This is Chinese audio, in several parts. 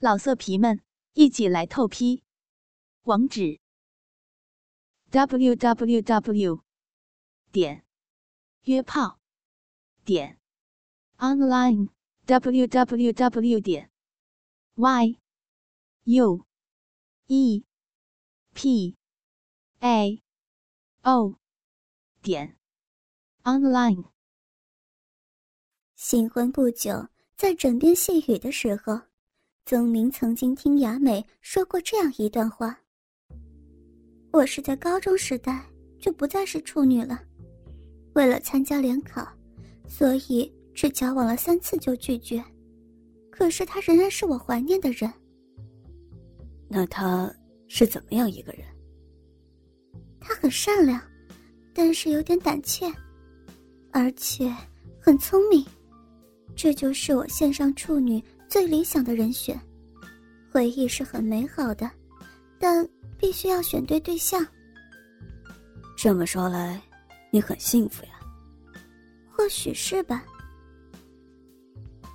老色皮们，一起来透批！网址：w w w 点约炮点 online w w w 点 y u e p a o 点 online。新婚不久，在枕边细语的时候。宗明曾经听雅美说过这样一段话：“我是在高中时代就不再是处女了，为了参加联考，所以只交往了三次就拒绝。可是他仍然是我怀念的人。那他是怎么样一个人？他很善良，但是有点胆怯，而且很聪明。这就是我线上处女。”最理想的人选，回忆是很美好的，但必须要选对对象。这么说来，你很幸福呀？或许是吧。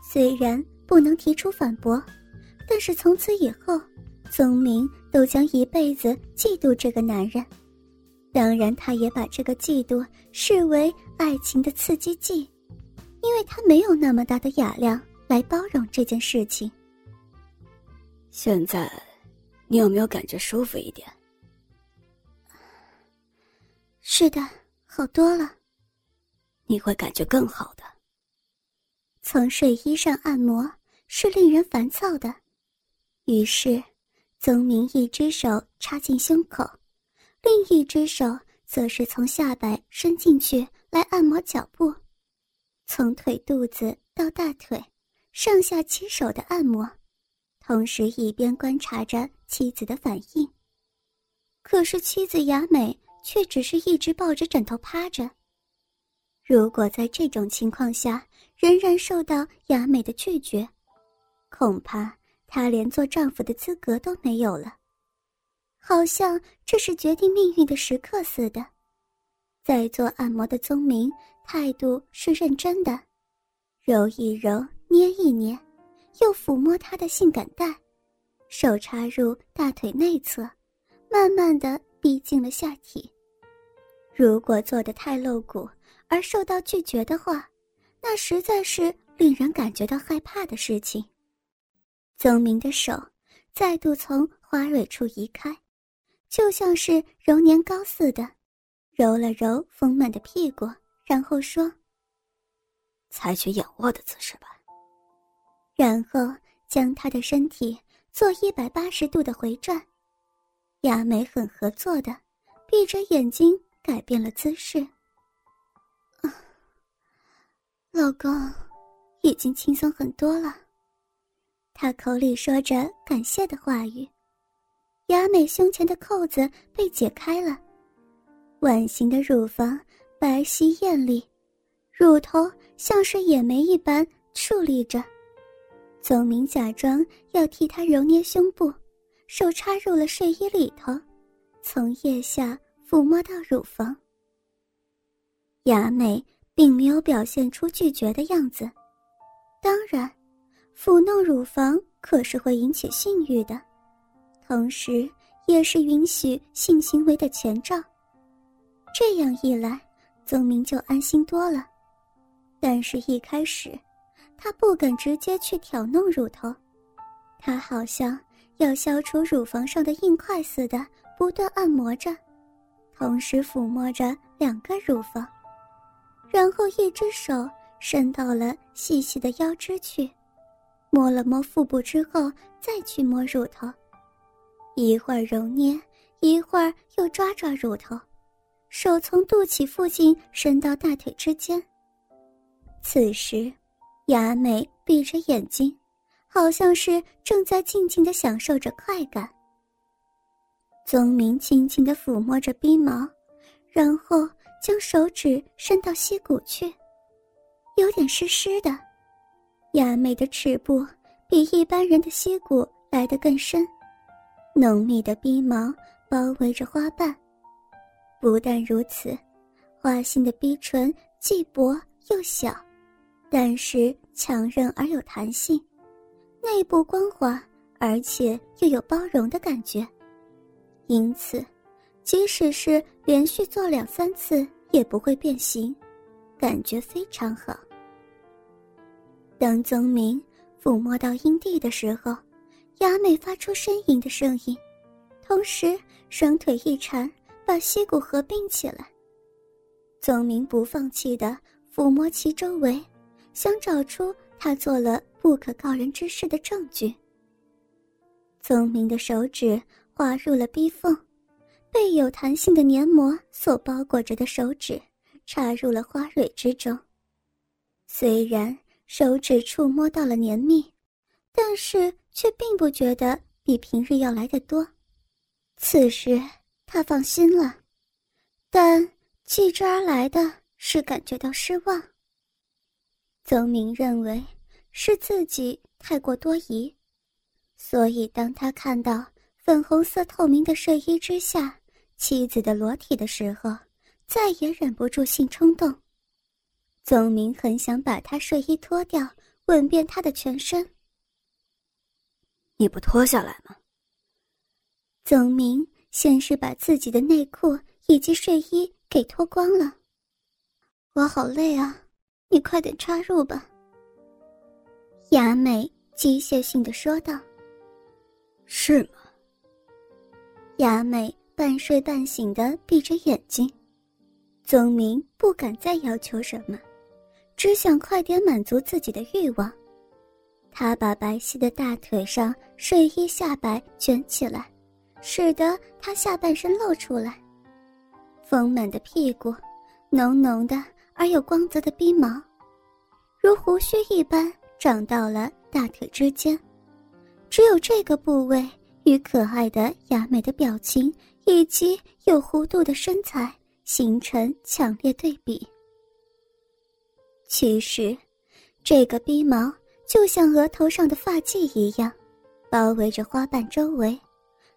虽然不能提出反驳，但是从此以后，宗明都将一辈子嫉妒这个男人。当然，他也把这个嫉妒视为爱情的刺激剂，因为他没有那么大的雅量。来包容这件事情。现在，你有没有感觉舒服一点？是的，好多了。你会感觉更好的。从睡衣上按摩是令人烦躁的，于是，宗明一只手插进胸口，另一只手则是从下摆伸进去来按摩脚部，从腿肚子到大腿。上下其手的按摩，同时一边观察着妻子的反应。可是妻子雅美却只是一直抱着枕头趴着。如果在这种情况下仍然受到雅美的拒绝，恐怕她连做丈夫的资格都没有了。好像这是决定命运的时刻似的。在做按摩的宗明态度是认真的，揉一揉。捏一捏，抚摸她的性感带，手插入大腿内侧，慢慢的逼近了下体。如果做的太露骨而受到拒绝的话，那实在是令人感觉到害怕的事情。宗明的手再度从花蕊处移开，就像是揉年糕似的，揉了揉丰满的屁股，然后说：“采取仰卧的姿势吧。”然后将他的身体做一百八十度的回转，雅美很合作的闭着眼睛改变了姿势。啊，老公，已经轻松很多了。他口里说着感谢的话语，雅美胸前的扣子被解开了，碗形的乳房白皙艳丽，乳头像是野莓一般竖立着。宗明假装要替她揉捏胸部，手插入了睡衣里头，从腋下抚摸到乳房。雅美并没有表现出拒绝的样子，当然，抚弄乳房可是会引起性欲的，同时也是允许性行为的前兆。这样一来，宗明就安心多了。但是，一开始。他不敢直接去挑弄乳头，他好像要消除乳房上的硬块似的，不断按摩着，同时抚摸着两个乳房，然后一只手伸到了细细的腰肢去，摸了摸腹部之后，再去摸乳头，一会儿揉捏，一会儿又抓抓乳头，手从肚脐附近伸到大腿之间。此时。雅美闭着眼睛，好像是正在静静的享受着快感。宗明轻轻的抚摸着鼻毛，然后将手指伸到膝骨去，有点湿湿的。雅美的齿部比一般人的膝骨来得更深，浓密的鼻毛包围着花瓣。不但如此，花心的鼻唇既薄又小。但是强韧而有弹性，内部光滑而且又有包容的感觉，因此，即使是连续做两三次也不会变形，感觉非常好。当宗明抚摸到阴蒂的时候，雅美发出呻吟的声音，同时双腿一缠，把膝骨合并起来。宗明不放弃的抚摸其周围，想找出他做了不可告人之事的证据。聪明的手指划入了逼缝，被有弹性的黏膜所包裹着的手指插入了花蕊之中，虽然。手指触摸到了黏蜜，但是却并不觉得比平日要来的多。此时他放心了，但继之而来的是感觉到失望。宗明认为是自己太过多疑，所以当他看到粉红色透明的睡衣之下妻子的裸体的时候，再也忍不住性冲动。宗明很想把他睡衣脱掉，吻遍他的全身。你不脱下来吗？宗明先是把自己的内裤以及睡衣给脱光了。我好累啊，你快点插入吧。雅美机械性的说道。是吗？雅美半睡半醒的闭着眼睛，宗明不敢再要求什么。只想快点满足自己的欲望，他把白皙的大腿上睡衣下摆卷起来，使得他下半身露出来。丰满的屁股，浓浓的而有光泽的逼毛，如胡须一般长到了大腿之间。只有这个部位与可爱的雅美的表情以及有弧度的身材形成强烈对比。其实，这个逼毛就像额头上的发髻一样，包围着花瓣周围，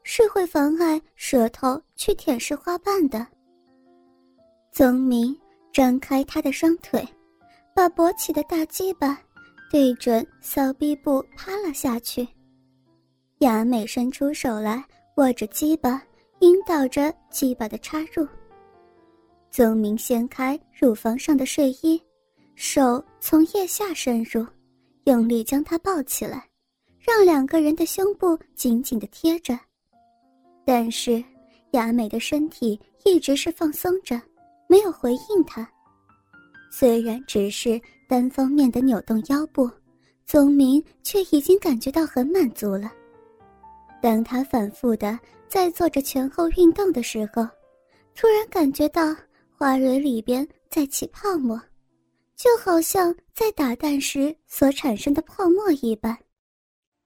是会妨碍舌头去舔舐花瓣的。宗明张开他的双腿，把勃起的大鸡巴对准骚逼部趴了下去。雅美伸出手来握着鸡巴，引导着鸡巴的插入。宗明掀开乳房上的睡衣。手从腋下伸入，用力将她抱起来，让两个人的胸部紧紧的贴着。但是，雅美的身体一直是放松着，没有回应他。虽然只是单方面的扭动腰部，宗明却已经感觉到很满足了。当他反复的在做着前后运动的时候，突然感觉到花蕊里边在起泡沫。就好像在打蛋时所产生的泡沫一般，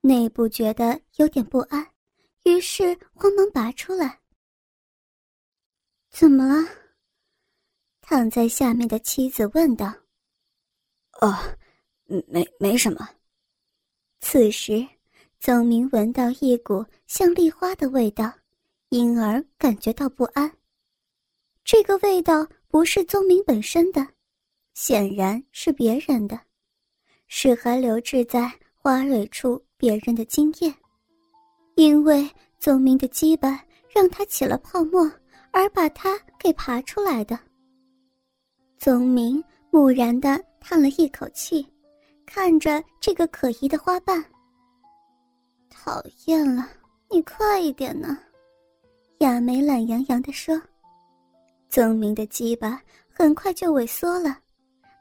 内部觉得有点不安，于是慌忙拔出来。怎么了？躺在下面的妻子问道。哦，没没什么。此时，宗明闻到一股像丽花的味道，因而感觉到不安。这个味道不是宗明本身的。显然是别人的，是还留置在花蕊处别人的精液，因为宗明的羁绊让他起了泡沫，而把他给爬出来的。宗明木然的叹了一口气，看着这个可疑的花瓣。讨厌了，你快一点呢！亚梅懒洋洋的说。宗明的鸡巴很快就萎缩了。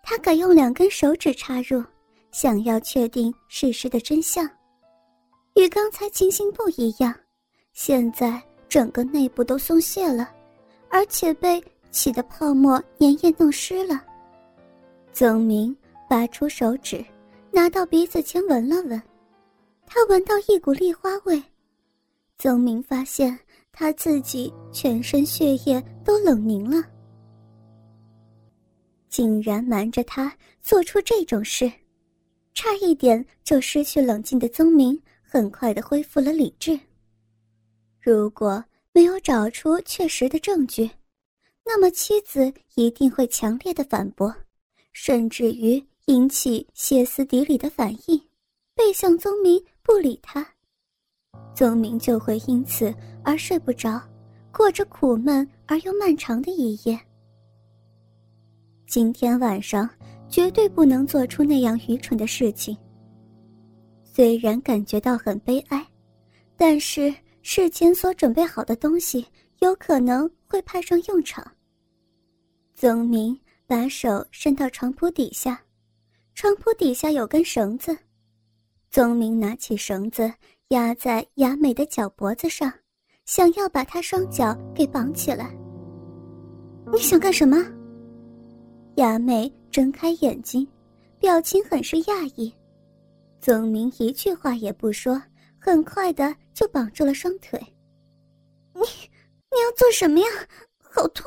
他改用两根手指插入，想要确定事实的真相。与刚才情形不一样，现在整个内部都松懈了，而且被起的泡沫粘液弄湿了。宗明拔出手指，拿到鼻子前闻了闻，他闻到一股丽花味。宗明发现他自己全身血液都冷凝了。竟然瞒着他做出这种事，差一点就失去冷静的宗明很快的恢复了理智。如果没有找出确实的证据，那么妻子一定会强烈的反驳，甚至于引起歇斯底里的反应，背向宗明不理他。宗明就会因此而睡不着，过着苦闷而又漫长的一夜。今天晚上绝对不能做出那样愚蠢的事情。虽然感觉到很悲哀，但是事前所准备好的东西有可能会派上用场。宗明把手伸到床铺底下，床铺底下有根绳子。宗明拿起绳子压在雅美的脚脖子上，想要把她双脚给绑起来。你想干什么？雅美睁开眼睛，表情很是讶异。宗明一句话也不说，很快的就绑住了双腿。你，你要做什么呀？好痛！